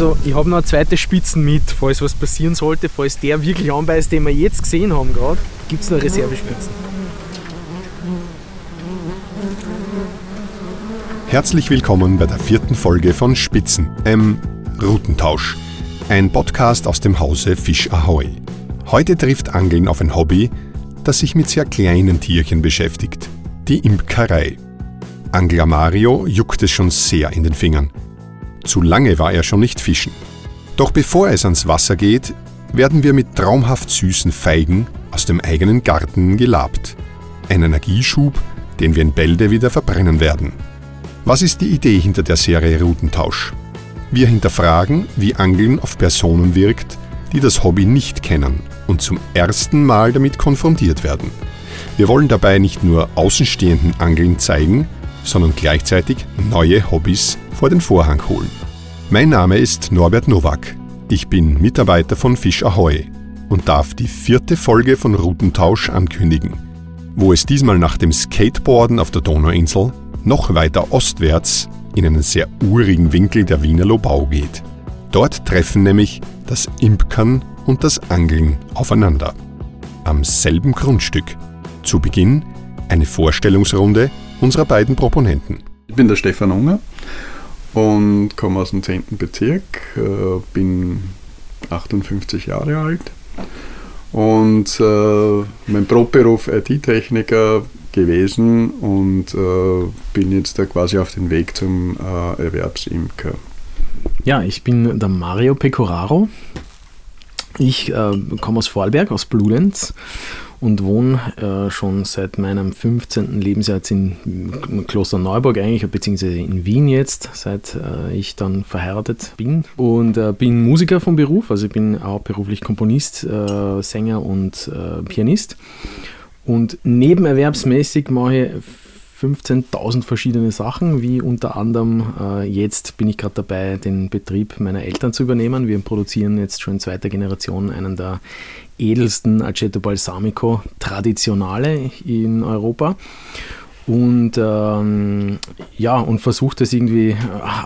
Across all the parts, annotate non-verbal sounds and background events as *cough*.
Also ich habe noch zweite Spitzen mit, falls was passieren sollte, falls der wirklich anbeißt, den wir jetzt gesehen haben gerade, gibt es noch Reservespitzen. Herzlich willkommen bei der vierten Folge von Spitzen, ähm, Routentausch. Ein Podcast aus dem Hause Fisch Ahoy. Heute trifft Angeln auf ein Hobby, das sich mit sehr kleinen Tierchen beschäftigt. Die Imkerei. Angler Mario juckt es schon sehr in den Fingern. Zu lange war er schon nicht fischen. Doch bevor es ans Wasser geht, werden wir mit traumhaft süßen Feigen aus dem eigenen Garten gelabt. Ein Energieschub, den wir in Bälde wieder verbrennen werden. Was ist die Idee hinter der Serie Routentausch? Wir hinterfragen, wie Angeln auf Personen wirkt, die das Hobby nicht kennen und zum ersten Mal damit konfrontiert werden. Wir wollen dabei nicht nur außenstehenden Angeln zeigen, sondern gleichzeitig neue Hobbys vor den Vorhang holen. Mein Name ist Norbert Nowak. Ich bin Mitarbeiter von Fisch Ahoy und darf die vierte Folge von Routentausch ankündigen, wo es diesmal nach dem Skateboarden auf der Donauinsel noch weiter ostwärts in einen sehr urigen Winkel der Wiener Lobau geht. Dort treffen nämlich das Impkern und das Angeln aufeinander. Am selben Grundstück. Zu Beginn eine Vorstellungsrunde unserer beiden Proponenten. Ich bin der Stefan Unger und komme aus dem 10. Bezirk, äh, bin 58 Jahre alt und äh, mein Brotberuf IT-Techniker gewesen und äh, bin jetzt da quasi auf dem Weg zum Erwerbsimker. Ja, ich bin der Mario Pecoraro. Ich äh, komme aus Vorarlberg, aus Bludenz und wohne äh, schon seit meinem 15. Lebensjahr jetzt in Klosterneuburg eigentlich, beziehungsweise in Wien jetzt, seit äh, ich dann verheiratet bin. Und äh, bin Musiker vom Beruf, also ich bin auch beruflich Komponist, äh, Sänger und äh, Pianist. Und nebenerwerbsmäßig mache ich 15.000 verschiedene Sachen, wie unter anderem äh, jetzt bin ich gerade dabei, den Betrieb meiner Eltern zu übernehmen. Wir produzieren jetzt schon in zweiter Generation einen der edelsten Aceto Balsamico Traditionale in Europa. Und ähm, ja, und versucht es irgendwie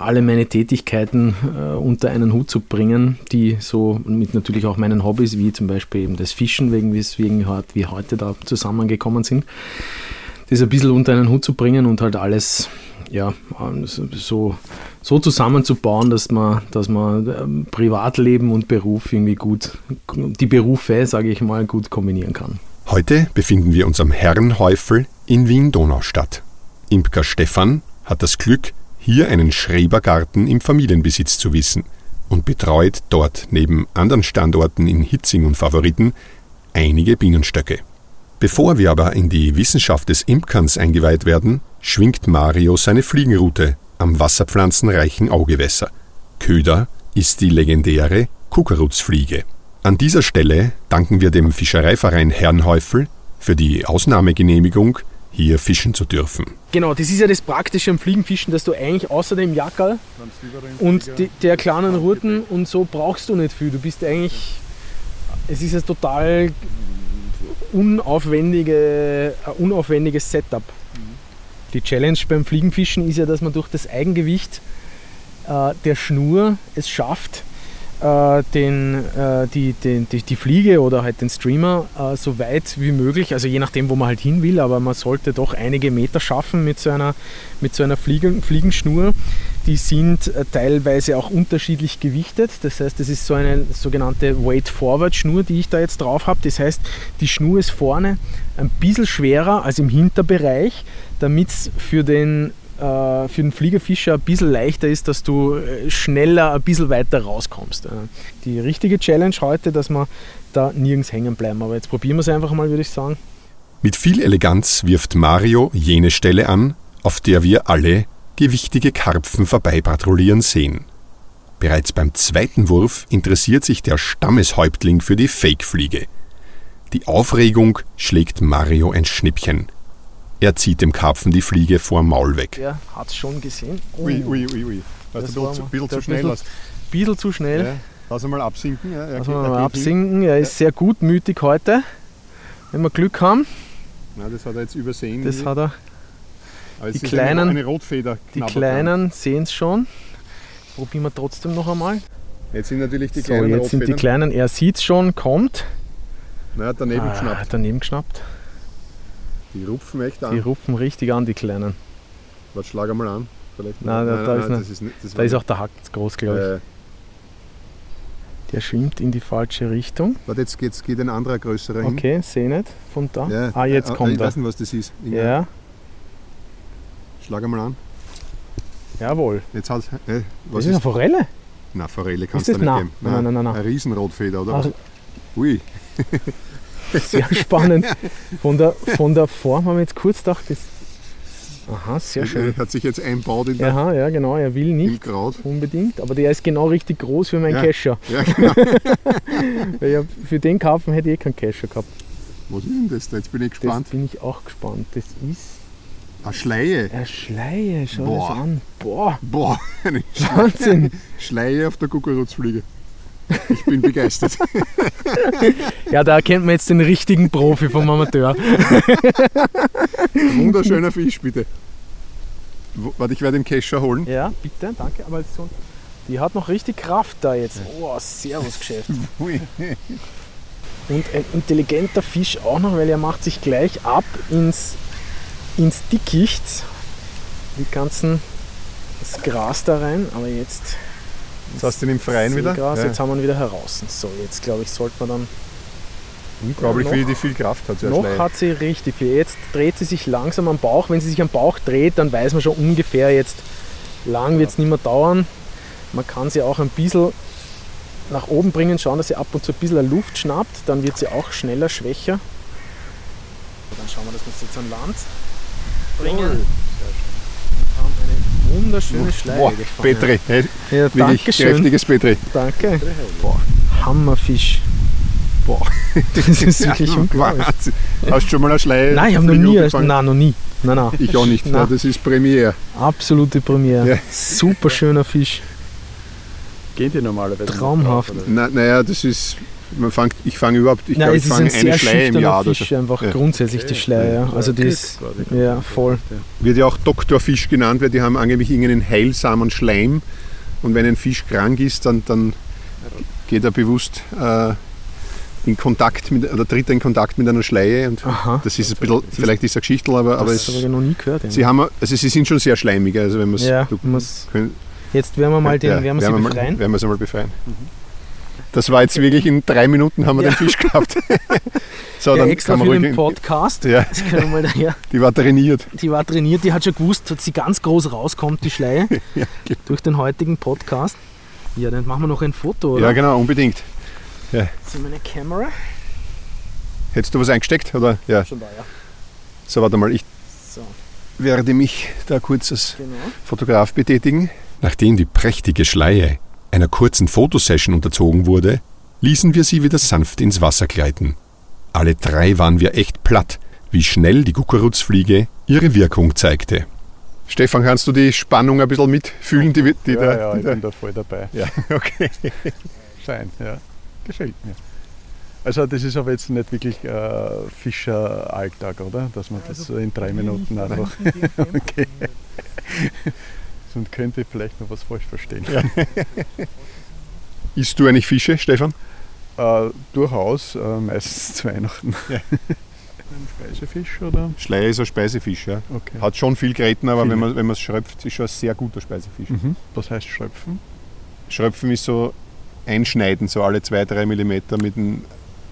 alle meine Tätigkeiten äh, unter einen Hut zu bringen, die so mit natürlich auch meinen Hobbys, wie zum Beispiel eben das Fischen, wegen wir heute da zusammengekommen sind das ein bisschen unter einen Hut zu bringen und halt alles ja, so, so zusammenzubauen, dass man, dass man ähm, Privatleben und Beruf irgendwie gut, die Berufe, sage ich mal, gut kombinieren kann. Heute befinden wir uns am Herrenhäufel in Wien-Donaustadt. Imker Stefan hat das Glück, hier einen Schrebergarten im Familienbesitz zu wissen und betreut dort neben anderen Standorten in Hitzing und Favoriten einige Bienenstöcke. Bevor wir aber in die Wissenschaft des Imkerns eingeweiht werden, schwingt Mario seine Fliegenroute am wasserpflanzenreichen Augewässer. Köder ist die legendäre Kuckerutzfliege. An dieser Stelle danken wir dem Fischereiverein Herrenhäufel für die Ausnahmegenehmigung, hier fischen zu dürfen. Genau, das ist ja das Praktische am Fliegenfischen, dass du eigentlich außer dem Jackerl und die, der kleinen Routen und so brauchst du nicht viel. Du bist eigentlich, es ist ja total unaufwendige, ein unaufwendiges Setup. Die Challenge beim Fliegenfischen ist ja, dass man durch das Eigengewicht äh, der Schnur es schafft, äh, den, äh, die, den, die, die, Fliege oder halt den Streamer äh, so weit wie möglich, also je nachdem, wo man halt hin will, aber man sollte doch einige Meter schaffen mit so einer, mit so einer Fliegen, Fliegenschnur. Die sind äh, teilweise auch unterschiedlich gewichtet. Das heißt, das ist so eine sogenannte Weight-Forward-Schnur, die ich da jetzt drauf habe. Das heißt, die Schnur ist vorne ein bisschen schwerer als im Hinterbereich, damit es für den äh, für den Fliegerfischer ein bisschen leichter ist, dass du äh, schneller ein bisschen weiter rauskommst. Die richtige Challenge heute, dass wir da nirgends hängen bleiben. Aber jetzt probieren wir es einfach mal, würde ich sagen. Mit viel Eleganz wirft Mario jene Stelle an, auf der wir alle gewichtige Karpfen vorbeipatrouillieren sehen. Bereits beim zweiten Wurf interessiert sich der Stammeshäuptling für die Fake-Fliege. Die Aufregung schlägt Mario ein Schnippchen. Er zieht dem Karpfen die Fliege vor Maul weg. Er hat es schon gesehen. Oh. Ui, ui, ui, ui. Weil du ein bisschen zu schnell hast. Ein bisschen zu schnell. Ja. Lass ihn mal absinken. Ja, er Lass geht, mal absinken. Hin. Er ist sehr gutmütig heute. Wenn wir Glück haben. Na, das hat er jetzt übersehen. Das hat er. Die kleinen, die kleinen sehen es schon. Probieren wir trotzdem noch einmal. Jetzt sind natürlich die So, kleinen jetzt sind die kleinen, er sieht es schon, kommt. Na, daneben Ah, geschnappt. Daneben geschnappt. Die rupfen echt Die an. rupfen richtig an, die kleinen. Was schlag einmal an? Vielleicht Nein, da- ist das nicht- ist nicht. Das Da war ist auch der Hack zu groß, glaube ich. Äh, Der schwimmt in die falsche Richtung. warte, jetzt geht's, geht ein anderer größerer hin. Okay, sehe nicht. Von da. Ja, Ah, jetzt äh, kommt Ich er. weiß nicht, was das ist. Irgendein- Ja, Schlag einmal an. jawohl. Jetzt halt. Äh, was Das ist eine Forelle. Na, Forelle kannst du nicht nah? geben. Nein, nein, nein, nein. Ein Riesenrotfeder, oder? Also? Ui, *laughs* sehr spannend. *laughs* Von der, von der Form haben wir jetzt kurz gedacht, das Aha, sehr schön. hat sich jetzt einbaut in der, Aha, ja, genau, er will nicht unbedingt, aber der ist genau richtig groß für meinen Ja. Kescher. Ja, genau. *laughs* Ja, für den kaufen hätte ich eh keinen Kescher gehabt. Was ist denn das da? Jetzt bin ich gespannt. bin ich auch gespannt. Das ist Eine Schleie. eine Schleie, schau Boah. das an. Boah, Boah, eine Wahnsinn. *laughs* Schleie auf der Kuckurutzfliege. Ich bin begeistert. *laughs* Ja, da erkennt man jetzt den richtigen Profi vom Amateur. *laughs* Wunderschöner Fisch, bitte. Warte, ich werde den Kescher holen. Ja, bitte, danke. Aber so, die hat noch richtig Kraft da jetzt. Oh, servus Geschäft. Ui. Und ein intelligenter Fisch auch noch, weil er macht sich gleich ab ins, ins Dickicht. Die ganzen, das Gras da rein. Aber jetzt Jetzt hast du ihn im Freien wieder. Seegras, Ja. jetzt haben wir ihn wieder heraus. So, jetzt glaube ich, sollte man dann Unglaublich, noch- wie die viel Kraft hat. So eine Noch Schleie. hat sie richtig viel. Jetzt dreht sie sich langsam am Bauch. Wenn sie sich am Bauch dreht, dann weiß man schon ungefähr jetzt, lang wird es nicht mehr dauern. Man kann sie auch ein bisschen nach oben bringen, schauen, dass sie ab und zu ein bisschen Luft schnappt. Dann wird sie auch schneller schwächer. Dann schauen wir, dass wir sie jetzt an Land bringen. Eine wunderschöne Schleie Boah, gefangen. Petri. Hey, Ja, wirklich kräftiges Petri. Danke. Hammerfisch. Boah. *laughs* Das ist wirklich unglaublich. Wahnsinn. Hast du schon mal eine Schleie? Nein, ich habe noch nie. gefangen? Nein, noch nie. Nein, nein. Ich auch nicht. *laughs* Nein. Ja, das ist Premiere. Absolute Premiere. Ja. Super schöner Fisch. Gehen die normalerweise? nicht Traumhaft. drauf, naja, das ist. Man fangt, ich fange überhaupt. Ich Nein, glaube, es ich ist ein fange eine Schleie im Jahr. Fisch, so. einfach Ja. grundsätzlich die Schleie. Ja. Also Glück quasi. ja, voll. Wird ja auch Doktorfisch genannt, weil die haben angeblich irgendeinen heilsamen Schleim. Und wenn ein Fisch krank ist, dann, dann geht er bewusst äh, in Kontakt mit, oder tritt er in Kontakt mit einer Schleie. Und Aha. das ist ein bisschen, vielleicht ist es ein Geschichtel, aber, aber das es, habe ich noch nie gehört. Sie, haben, also sie sind schon sehr schleimig. Also wenn Ja, du, können, Jetzt werden wir mal den, ja, werden wir werden sie befreien. Mal, werden wir sie mal befreien. Das war jetzt wirklich in drei Minuten haben wir Ja. den Fisch gehabt. *laughs* so, ja, dann extra kann man für ruhig den Podcast. Ja, Das können wir mal daher. die war trainiert. Die war trainiert, die hat schon gewusst, dass sie ganz groß rauskommt, die Schleie, *laughs* Ja, durch den heutigen Podcast. Ja, dann machen wir noch ein Foto, oder? Ja, genau, unbedingt. Das ist meine Kamera. Hättest du was eingesteckt? Oder? Ja. Schon da, ja. So, warte mal, ich So, werde mich da kurz als genau. Fotograf betätigen. Nachdem die prächtige Schleie einer kurzen Fotosession unterzogen wurde, ließen wir sie wieder sanft ins Wasser gleiten. Alle drei waren wir echt platt, wie schnell die Kuckurutzfliege ihre Wirkung zeigte. Stefan, kannst du die Spannung ein bisschen mitfühlen? Die, die Ja, da, ja, ich da, bin da voll dabei. ja, *laughs* okay. Schein, ja. Gefällt mir. Also das ist aber jetzt nicht wirklich äh, Fischeralltag, oder? Dass man das so in drei Minuten einfach... *laughs* okay. Sonst könnte ich vielleicht noch was falsch verstehen. *laughs* Isst du eigentlich Fische, Stefan? Äh, durchaus, äh, meistens zu Weihnachten. *laughs* Ein Speisefisch oder? Schleie ist ein Speisefisch, ja. Okay. Hat schon viel Gräten, aber Viele. wenn man es schröpft, ist schon ein sehr guter Speisefisch. Mhm. Was heißt Schröpfen? Schröpfen ist so einschneiden, so alle zwei, drei Millimeter mit dem,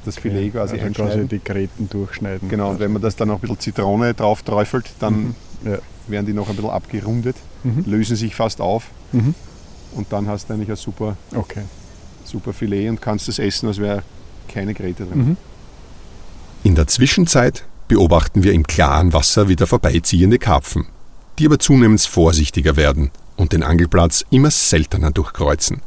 das Filet quasi also quasi einschneiden. die Gräten durchschneiden. Genau, und wenn man das dann noch ein bisschen Zitrone drauf träufelt, dann Mhm. Ja. Werden die noch ein bisschen abgerundet, Mhm. lösen sich fast auf Mhm. und dann hast du eigentlich ein super, Okay. super Filet und kannst es essen, als wäre keine Gräte drin. Mhm. In der Zwischenzeit beobachten wir im klaren Wasser wieder vorbeiziehende Karpfen, die aber zunehmend vorsichtiger werden und den Angelplatz immer seltener durchkreuzen.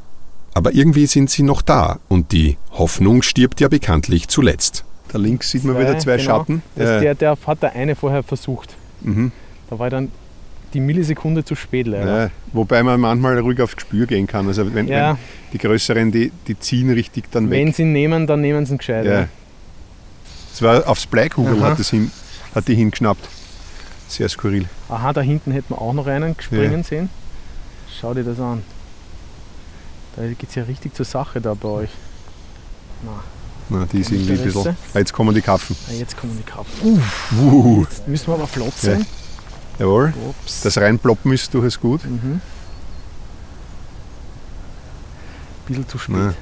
Aber irgendwie sind sie noch da und die Hoffnung stirbt ja bekanntlich zuletzt. Da links sieht man wieder zwei genau. Schatten. Das, Äh, der, der hat der eine vorher versucht. mhm. Da war dann die Millisekunde zu spät leider. Ja, wobei man manchmal ruhig aufs Gespür gehen kann. Also wenn, Ja, wenn die größeren, die, die ziehen richtig dann weg. wenn sie ihn nehmen, dann nehmen sie ihn gescheit. Ja. Es war aufs Bleikugel Aha. hat, das hin, hat die hingeschnappt. Sehr skurril. Aha, da hinten hätten wir auch noch einen springen sehen. Schau dir das an. Da geht es ja richtig zur Sache da bei euch. Na, Na, die ist irgendwie ein bisschen. Ah, jetzt kommen die Kaffen. ah, jetzt kommen die Karpfen. Uh, Jetzt müssen wir aber flott sein. Jawohl. Ups. Das reinploppen ist durchaus gut. mhm. Bisschen zu spät. Na.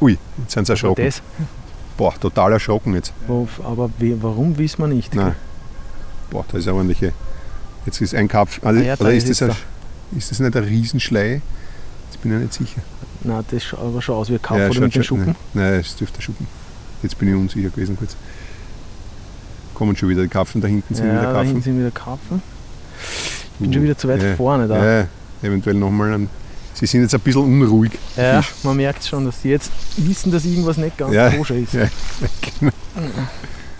Ui, jetzt sind sie erschrocken. das, Boah, total erschrocken jetzt. aber warum wissen wir nicht? Nein. Boah, da ist eine ordentliche. Jetzt ist ein Kapf. Also, Ah ja, da oder ist ist, das ein, ist das nicht ein Riesenschlei? Jetzt bin ich nicht sicher. Nein, das schaut aber schon aus wie ein Karpfen Ja, oder mit den schon- Schuppen. Nein, nein, es dürfte ein Schuppen. Jetzt bin ich unsicher gewesen kurz. Kommen schon wieder die Kapfen, da hinten sind Ja, wieder da hinten sind wieder Karpfen. Ich bin schon wieder zu weit ja. vorne da. Ja, eventuell nochmal. Sie sind jetzt ein bisschen unruhig. Ja, Fisch. man merkt schon, dass sie jetzt wissen, dass irgendwas nicht ganz Ja, koscher ist. ja. *laughs*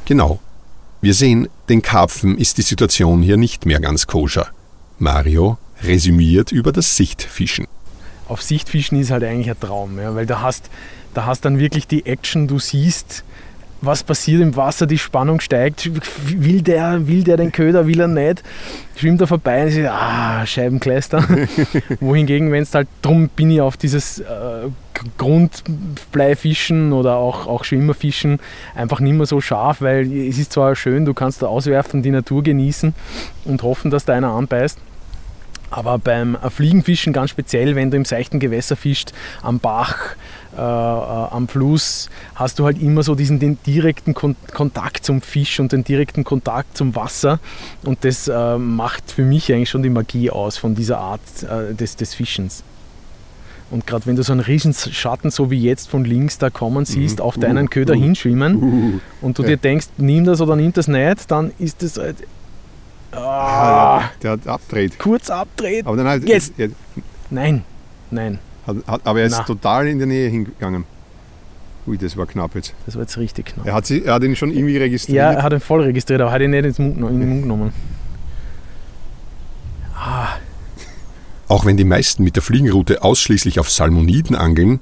Genau. Wir sehen, den Karpfen ist die Situation hier nicht mehr ganz koscher. Mario resümiert über das Sichtfischen. Auf Sichtfischen ist halt eigentlich ein Traum, ja, weil da hast, da hast dann wirklich die Action, du siehst, was passiert im Wasser, die Spannung steigt, will der, will der den Köder, will er nicht, schwimmt er vorbei und sagt, ah, Scheibenkleister. *laughs* Wohingegen, wenn es halt, drum bin ich auf dieses äh, Grundbleifischen oder auch, auch Schwimmerfischen einfach nicht mehr so scharf, weil es ist zwar schön, du kannst da auswerfen, die Natur genießen und hoffen, dass da einer anbeißt. Aber beim Fliegenfischen ganz speziell, wenn du im seichten Gewässer fischst, am Bach, äh, äh, am Fluss, hast du halt immer so diesen den direkten Kon Kontakt zum Fisch und den direkten Kontakt zum Wasser. Und das äh, macht für mich eigentlich schon die Magie aus von dieser Art äh, des, des Fischens. Und gerade wenn du so einen riesen Schatten, so wie jetzt von links da kommen siehst, auf deinen Köder hinschwimmen Uh, und du Ja. dir denkst, nimm das oder nimm das nicht, dann ist das ah, der hat abdreht. kurz abdreht. Aber dann halt. Jetzt. Er, Nein, nein, hat, hat, aber er ist Na. total in der Nähe hingegangen. Ui, das war knapp jetzt. das war jetzt richtig knapp. Er hat, sie, er hat ihn schon irgendwie registriert. Ja, er hat ihn voll registriert, aber hat ihn nicht ins Mund, in den Mund genommen. Ah, Auch wenn die meisten mit der Fliegenroute ausschließlich auf Salmoniden angeln,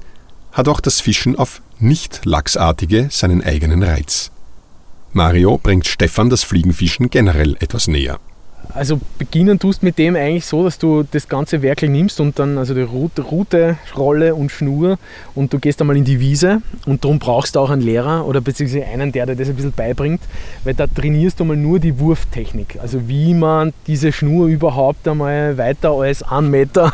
hat auch das Fischen auf nicht-lachsartige seinen eigenen Reiz. Mario bringt Stefan das Fliegenfischen generell etwas näher. Also beginnen tust mit dem eigentlich so, dass du das ganze Werkel nimmst und dann also die Rute, Rolle und Schnur und du gehst einmal in die Wiese und darum brauchst du auch einen Lehrer oder beziehungsweise einen, der dir das ein bisschen beibringt, weil da trainierst du mal nur die Wurftechnik, also wie man diese Schnur überhaupt einmal weiter als einen Meter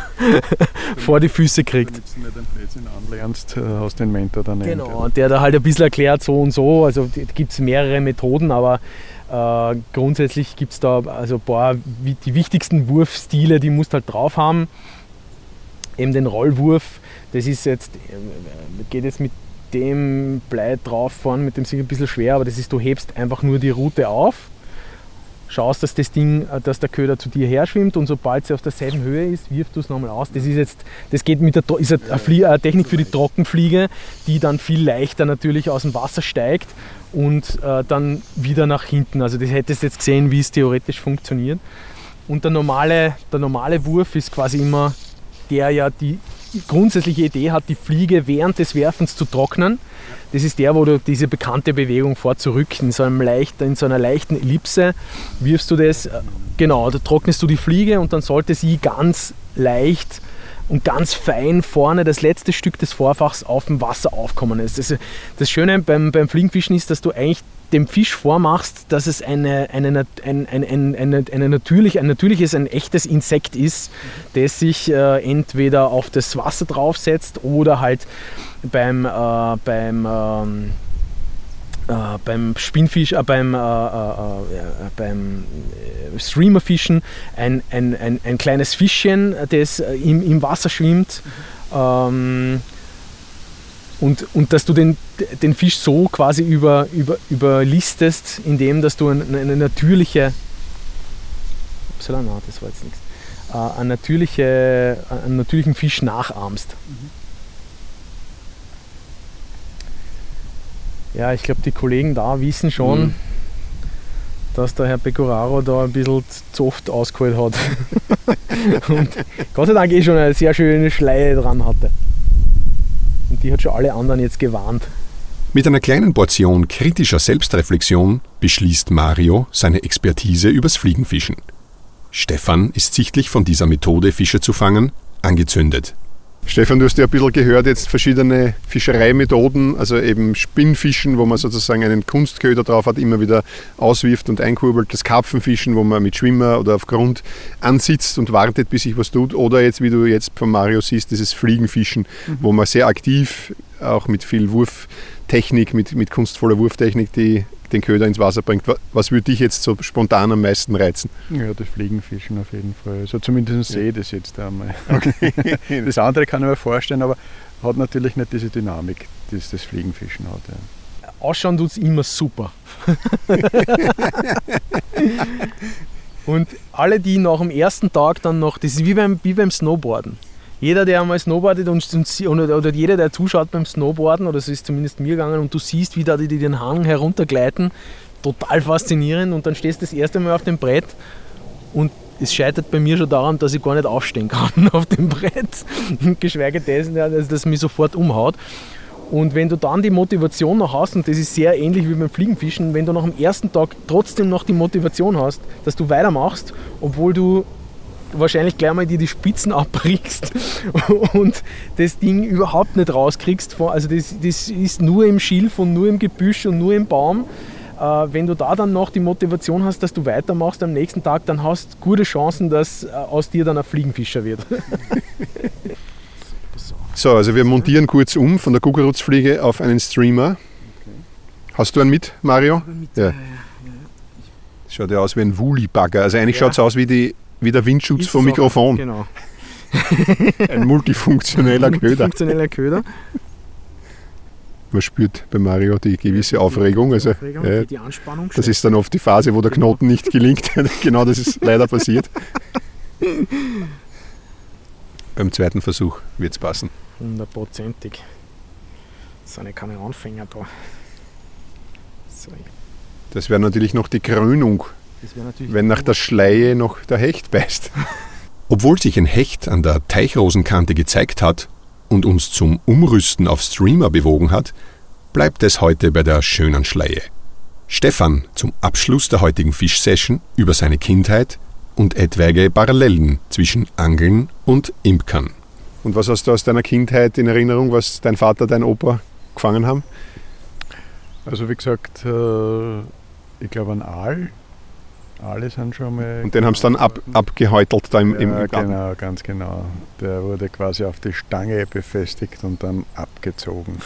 *laughs* vor die Füße kriegt. Damit du nicht ein Blödsinn anlernst, äh, aus den Mentor daneben. Genau, und der da halt ein bisschen erklärt so und so. Also gibt es mehrere Methoden, aber äh, grundsätzlich gibt es da also ein paar die wichtigsten Wurfstile, die musst halt drauf haben. Eben den Rollwurf, das ist jetzt, äh, geht jetzt mit dem Blei drauf vorne, mit dem Sieg ein bisschen schwer, aber das ist, du hebst einfach nur die Route auf, schaust, dass das Ding, äh, dass der Köder zu dir her schwimmt und sobald sie auf derselben Höhe ist, wirfst du es nochmal aus. Das ist jetzt, das geht mit der ist eine, Technik für die Trockenfliege, die dann viel leichter natürlich aus dem Wasser steigt und äh, dann wieder nach hinten. Also das hättest du jetzt gesehen, wie es theoretisch funktioniert. Und der normale, der normale Wurf ist quasi immer der ja die grundsätzliche Idee hat, die Fliege während des Werfens zu trocknen. Das ist der, wo du diese bekannte Bewegung vor zurück in so, einem leicht, in so einer leichten Ellipse wirfst du das, äh, genau, da trocknest du die Fliege und dann sollte sie ganz leicht und ganz fein vorne das letzte Stück des Vorfachs auf dem Wasser aufkommen ist. Das, das Schöne beim, beim Fliegenfischen ist, dass du eigentlich dem Fisch vormachst, dass es eine, eine, ein, ein, ein, eine, eine natürlich, ein natürliches, ein echtes Insekt ist, das sich äh, entweder auf das Wasser draufsetzt oder halt beim, äh, beim, ähm, äh, beim Spinnfisch, äh, beim, äh, äh, äh, beim äh, Streamerfischen ein, ein, ein, ein kleines Fischchen, das im, im Wasser schwimmt. Ähm, und, und dass du den, den Fisch so quasi über, über, überlistest, indem dass du eine, eine natürliche, upsala, na, das war jetzt nichts, äh, eine natürliche, einen natürlichen Fisch nachahmst. Ja, ich glaube, die Kollegen da wissen schon, Mhm. dass der Herr Pecoraro da ein bisschen zu oft ausgeholt hat. *laughs* und Gott sei Dank eh schon eine sehr schöne Schleie dran hatte. Und die hat schon alle anderen jetzt gewarnt. Mit einer kleinen Portion kritischer Selbstreflexion beschließt Mario seine Expertise übers Fliegenfischen. Stefan ist sichtlich von dieser Methode, Fische zu fangen, angezündet. Stefan, du hast ja ein bisschen gehört, jetzt verschiedene Fischereimethoden, also eben Spinnfischen, wo man sozusagen einen Kunstköder drauf hat, immer wieder auswirft und einkurbelt, das Karpfenfischen, wo man mit Schwimmer oder auf Grund ansitzt und wartet, bis sich was tut, oder jetzt, wie du jetzt von Mario siehst, dieses Fliegenfischen, mhm. wo man sehr aktiv, auch mit viel Wurftechnik, mit, mit kunstvoller Wurftechnik, die den Köder ins Wasser bringt. Was würde dich jetzt so spontan am meisten reizen? Ja, das Fliegenfischen auf jeden Fall. Also zumindest sehe ich das jetzt einmal. *laughs* Okay. *laughs* das andere kann ich mir vorstellen, aber hat natürlich nicht diese Dynamik, die das Fliegenfischen hat. Ja. Ausschauen tut es immer super. *laughs* Und alle, die nach dem ersten Tag dann noch, das ist wie beim, wie beim Snowboarden jeder, der einmal snowboardet und, oder, oder, jeder, der zuschaut beim Snowboarden, oder so ist zumindest mir gegangen, und du siehst, wie da die, die den Hang heruntergleiten, total faszinierend. Und dann stehst du das erste Mal auf dem Brett und es scheitert bei mir schon daran, dass ich gar nicht aufstehen kann *laughs* auf dem Brett. Geschweige dessen, dass es mich sofort umhaut. Und wenn du dann die Motivation noch hast, und das ist sehr ähnlich wie beim Fliegenfischen, wenn du nach dem ersten Tag trotzdem noch die Motivation hast, dass du weitermachst, obwohl du wahrscheinlich gleich mal dir die Spitzen *laughs* abbrichst und das Ding überhaupt nicht rauskriegst. Also das, das ist nur im Schilf und nur im Gebüsch und nur im Baum. Äh, wenn du da dann noch die Motivation hast, dass du weitermachst am nächsten Tag, dann hast du gute Chancen, dass äh, aus dir dann ein Fliegenfischer wird. so, also wir montieren kurz um von der Kugelrutzfliege auf einen Streamer. Hast du einen mit, Mario? Ja. Schaut ja aus wie ein Woolly-Bagger. Also eigentlich ja. schaut es aus wie die wie der Windschutz vom Mikrofon. Genau. *laughs* Ein multifunktioneller Köder. Multifunktioneller Köder. Man spürt bei Mario die gewisse Aufregung. Also, Aufregung, äh, die Anspannung. Das ist dann oft die Phase, wo der. Knoten nicht gelingt. *laughs* genau das ist leider passiert. *laughs* Beim zweiten Versuch wird es passen. Hundertprozentig. Das sind ja keine Anfänger da. So. Das wäre natürlich noch die Krönung wenn nach der Schleie noch der Hecht beißt. *laughs* Obwohl sich ein Hecht an der Teichrosenkante gezeigt hat und uns zum Umrüsten auf Streamer bewogen hat, bleibt es heute bei der schönen Schleie. Stefan zum Abschluss der heutigen Fischsession über seine Kindheit und etwaige Parallelen zwischen Angeln und Imkern. Und was hast du aus deiner Kindheit in Erinnerung, was dein Vater, dein Opa gefangen haben? Also wie gesagt, äh, ich glaube ein Aal alle sind schon mal. Und den haben sie dann ab, abgehäutelt da im, ja, im Garten. Genau, ganz genau. Der wurde quasi auf die Stange befestigt und dann abgezogen.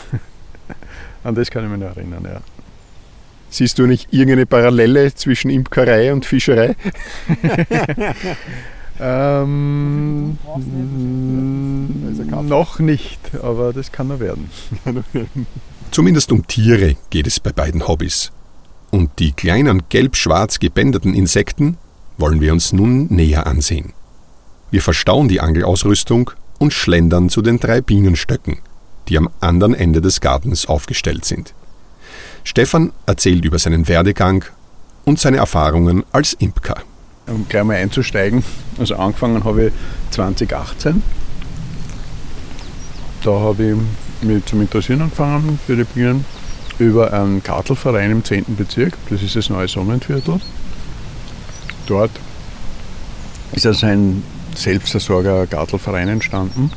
*laughs* An das kann ich mich noch erinnern, ja. Siehst du nicht irgendeine Parallele zwischen Imkerei und Fischerei? *laughs* ähm, noch nicht, aber das *laughs* kann noch werden. Zumindest um Tiere geht es bei beiden Hobbys. Und die kleinen gelb-schwarz gebänderten Insekten wollen wir uns nun näher ansehen. Wir verstauen die Angelausrüstung und schlendern zu den drei Bienenstöcken, die am anderen Ende des Gartens aufgestellt sind. Stefan erzählt über seinen Werdegang und seine Erfahrungen als Imker. Um gleich mal einzusteigen, also angefangen habe ich 2018. Da habe ich mich zum Interessieren angefangen für die Bienen über einen Kartelverein im 10. Bezirk, das ist das neue Sonnenviertel. Dort ist also ein Selbstversorger Gartelverein entstanden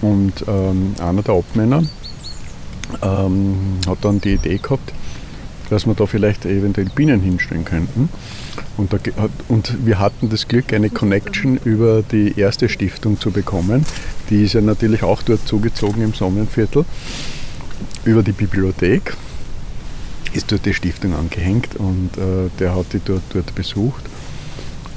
und ähm, einer der Obmänner ähm, hat dann die Idee gehabt, dass wir da vielleicht eventuell Bienen hinstellen könnten. Und, da, und, wir hatten das Glück, eine Connection über die erste Stiftung zu bekommen. Die ist ja natürlich auch dort zugezogen im Sonnenviertel über die Bibliothek ist dort die Stiftung angehängt und äh, der hat die dort, dort besucht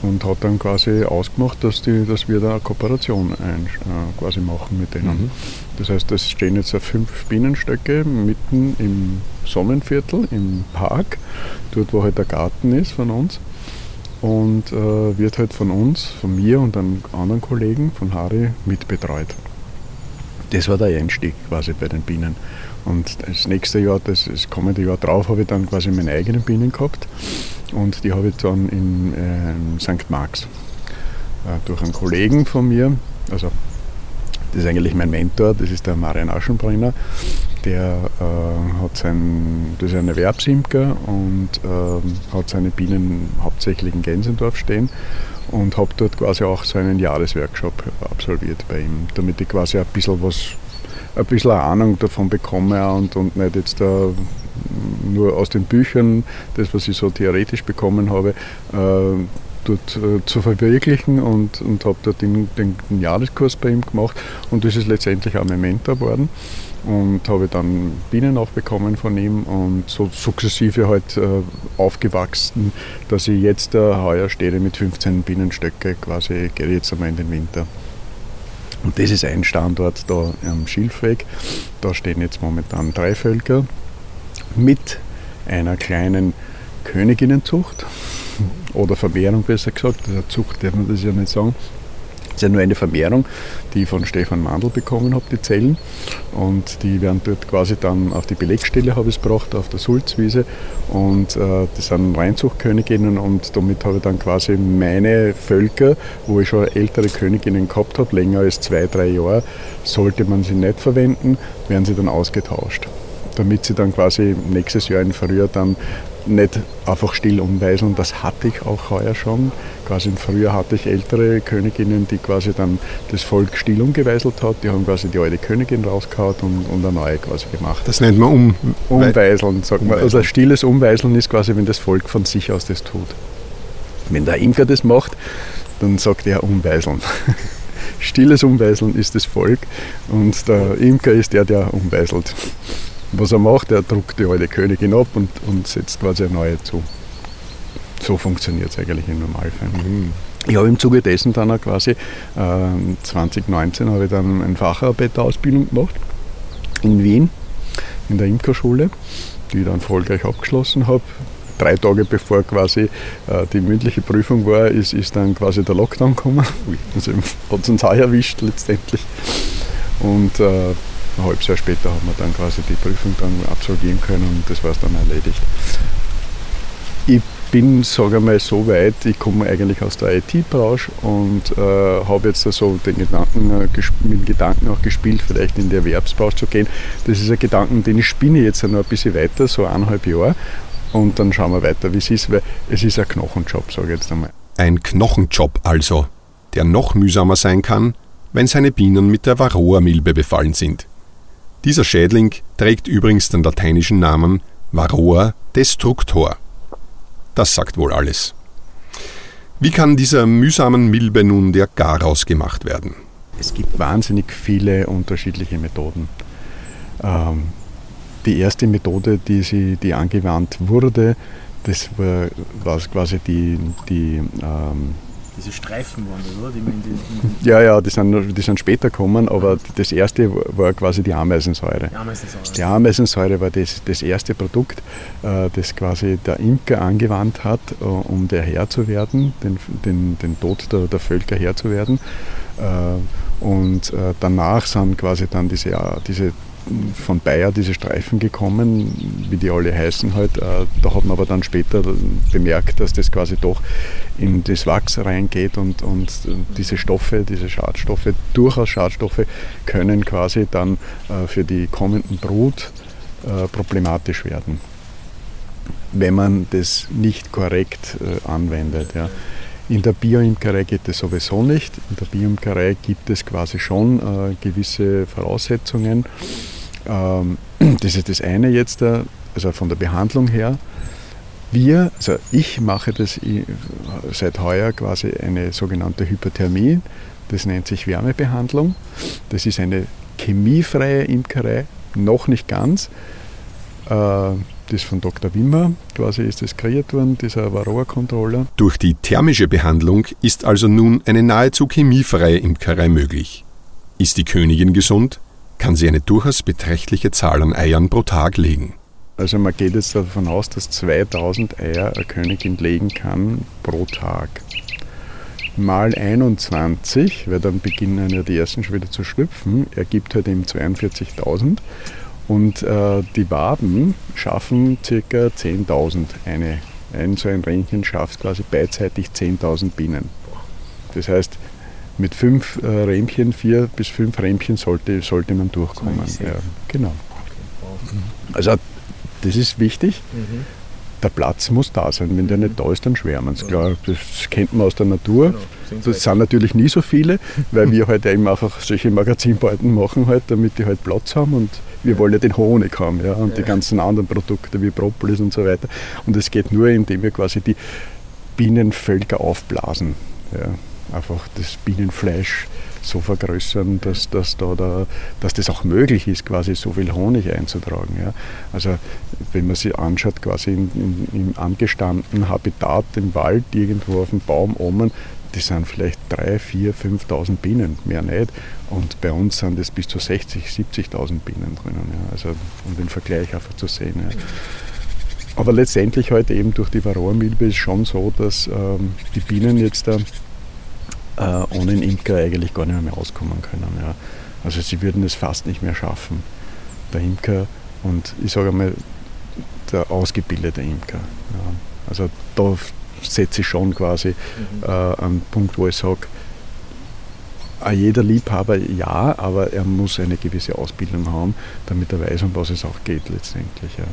und hat dann quasi ausgemacht, dass, die, dass wir da eine Kooperation ein, äh, quasi machen mit denen. Mhm. Das heißt, es stehen jetzt fünf Bienenstöcke mitten im Sonnenviertel, im Park, dort wo halt der Garten ist von uns und äh, wird halt von uns, von mir und einem anderen Kollegen, von Harry, mitbetreut. Das war der Einstieg quasi bei den Bienen. Und das nächste Jahr, das, das kommende Jahr drauf, habe ich dann quasi meine eigenen Bienen gehabt. Und die habe ich dann in äh, St. Marx äh, durch einen Kollegen von mir, also Das ist eigentlich mein Mentor, das ist der Marian Aschenbrenner. Der äh, hat sein, das ist ein Erwerbsimker und äh, hat seine Bienen hauptsächlich in Gänsendorf stehen und habe dort quasi auch so einen Jahresworkshop absolviert bei ihm, damit ich quasi ein bisschen was, ein bisschen Ahnung davon bekomme und, und nicht jetzt da nur aus den Büchern, das was ich so theoretisch bekommen habe, äh, dort äh, zu verwirklichen und, und habe dort den, den, den, Jahreskurs bei ihm gemacht und das ist letztendlich auch mein Mentor geworden und habe dann Bienen auch bekommen von ihm und so sukzessive halt äh, aufgewachsen, dass ich jetzt äh, heuer stehe mit 15 Bienenstöcke quasi, gehe jetzt einmal in den Winter. Und das ist ein Standort da am Schilfweg. Da stehen jetzt momentan drei Völker mit einer kleinen Königinnenzucht oder Vermehrung besser gesagt. Der Zucht darf man das ja nicht sagen. Das ist ja nur eine Vermehrung, die ich von Stefan Mandl bekommen habe, die Zellen. Und die werden dort quasi dann auf die Belegstelle habe ich es gebracht, auf der Sulzwiese. Und äh, das sind Reinzuchtköniginnen und damit habe ich dann quasi meine Völker, wo ich schon ältere Königinnen gehabt habe, länger als zwei, drei Jahre, sollte man sie nicht verwenden, werden sie dann ausgetauscht damit sie dann quasi nächstes Jahr in Frühjahr dann nicht einfach still umweiseln. Das hatte ich auch heuer schon. Quasi im Frühjahr hatte ich ältere Königinnen, die quasi dann das Volk still umgeweiselt hat. Die haben quasi die alte Königin rausgehauen und, und eine neue quasi gemacht. Das nennt man um Umweiseln, sagt man. Also stilles Umweiseln ist quasi, wenn das Volk von sich aus das tut. Wenn der Imker das macht, dann sagt er Umweiseln. *laughs* Stilles Umweiseln ist das Volk und der Imker ist der, der umweiselt was er macht, er druckt die alte Königin ab und, und setzt quasi eine neue zu. So funktioniert es eigentlich im Normalfall. Mhm. Ich habe im Zuge dessen dann auch quasi äh, 2019 habe ich dann eine Facharbeiterausbildung gemacht in Wien, in der Imkerschule, die ich dann erfolgreich abgeschlossen habe. Drei Tage bevor quasi äh, die mündliche Prüfung war, ist, ist dann quasi der Lockdown gekommen. Also hat es uns auch erwischt letztendlich. Und äh, ein halbes Jahr später haben wir dann quasi die Prüfung dann absolvieren können und das war es dann erledigt. Ich bin, sage mal, so weit, ich komme eigentlich aus der IT-Branche und äh, habe jetzt so den Gedanken, äh, mit dem Gedanken auch gespielt, vielleicht in die Erwerbsbranche zu gehen. Das ist ein Gedanken, den ich spinne jetzt noch ein bisschen weiter, so eineinhalb Jahre und dann schauen wir weiter, wie es ist, weil es ist ein Knochenjob, sage ich jetzt einmal. Ein Knochenjob also, der noch mühsamer sein kann, wenn seine Bienen mit der Varroa-Milbe befallen sind. Dieser Schädling trägt übrigens den lateinischen Namen Varroa destructor. Das sagt wohl alles. Wie kann dieser mühsamen Milbe nun der Garaus gemacht werden? Es gibt wahnsinnig viele unterschiedliche Methoden. Ähm, die erste Methode, die, sie, die angewandt wurde, das war, war quasi die, die ähm, diese Streifen waren das, oder? Die man in die, in die ja, ja, die sind, die sind später gekommen, aber das erste war quasi die Ameisensäure. Die Ameisensäure, die Ameisensäure war das, das erste Produkt, äh, das quasi der Imker angewandt hat, äh, um der Herr zu werden, den, den, den Tod der, der Völker Herr zu werden. Äh, und danach sind quasi dann diese, diese von Bayer diese Streifen gekommen, wie die alle heißen halt. Äh, da hat man aber dann später bemerkt, dass das quasi doch in das Wachs reingeht und, und diese Stoffe, diese Schadstoffe, durchaus Schadstoffe, können quasi dann äh, für die kommenden Brut äh, problematisch werden, wenn man das nicht korrekt anwendet. Ja. In der Bioimkerei geht es sowieso nicht. In der Bioimkerei gibt es quasi schon äh, gewisse Voraussetzungen. Ähm, *clears throat* das ist das eine jetzt, äh, also von der Behandlung her. Wir, also ich mache das seit heuer quasi eine sogenannte Hypothermie. Das nennt sich Wärmebehandlung. Das ist eine chemiefreie Imkerei, noch nicht ganz. Äh, das von Dr. Wimmer quasi ist das kreiert worden, dieser Varroa-Controller. Durch die thermische Behandlung ist also nun eine nahezu chemiefreie Imkerei möglich. Ist die Königin gesund, kann sie eine durchaus beträchtliche Zahl an Eiern pro Tag legen. Also man geht jetzt davon aus, dass 2000 Eier eine Königin legen kann pro Tag. Mal 21, weil dann beginnen ja die ersten schon wieder zu schlüpfen, ergibt halt eben 42.000. Und äh, die Waben schaffen ca. 10.000. Eine, ein so ein Ränchen schafft quasi beidseitig 10.000 Bienen. Das heißt, mit fünf äh, Rähmchen, vier bis fünf Rähmchen sollte, sollte man durchkommen. Ja, genau. Also das ist wichtig. Mhm. Der Platz muss da sein. Wenn der nicht da ist, dann schwärmen sie. Klar, das kennt man aus der Natur. Genau. Das sind natürlich nie so viele, weil wir halt eben einfach solche Magazinbauten machen, halt, damit die halt Platz haben. Und wir wollen ja den Honig haben ja, und die ganzen anderen Produkte wie Propolis und so weiter. Und es geht nur, indem wir quasi die Bienenvölker aufblasen. Ja einfach das Bienenfleisch so vergrößern, dass, dass, da, da, dass das auch möglich ist, quasi so viel Honig einzutragen. Ja. Also wenn man sich anschaut, quasi in, in, im angestammten Habitat im Wald, irgendwo auf dem Baum oben, das sind vielleicht 3.000, 4.000, 5.000 Bienen, mehr nicht. Und bei uns sind es bis zu 60.000, 70.000 Bienen drinnen. Ja. Also um den Vergleich einfach zu sehen. Ja. Aber letztendlich heute eben durch die Varroa-Milbe ist schon so, dass ähm, die Bienen jetzt da äh, ohne einen Imker eigentlich gar nicht mehr auskommen können. Ja. Also sie würden es fast nicht mehr schaffen, der Imker und ich sage einmal, der ausgebildete Imker. Ja. Also da setze ich schon quasi mhm. äh, einen Punkt, wo ich sage, jeder Liebhaber ja, aber er muss eine gewisse Ausbildung haben, damit er weiß, um was es auch geht letztendlich. Ja.